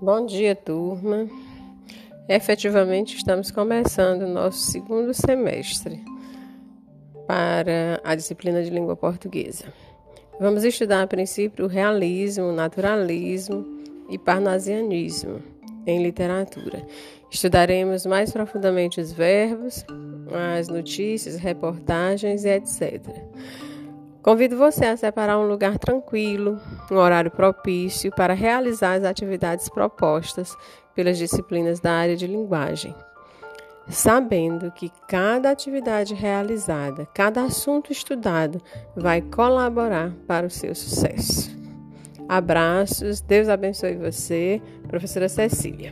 Bom dia, turma. Efetivamente, estamos começando o nosso segundo semestre para a disciplina de língua portuguesa. Vamos estudar a princípio o realismo, o naturalismo e parnasianismo em literatura. Estudaremos mais profundamente os verbos, as notícias, reportagens e etc. Convido você a separar um lugar tranquilo, um horário propício para realizar as atividades propostas pelas disciplinas da área de linguagem, sabendo que cada atividade realizada, cada assunto estudado vai colaborar para o seu sucesso. Abraços, Deus abençoe você, professora Cecília.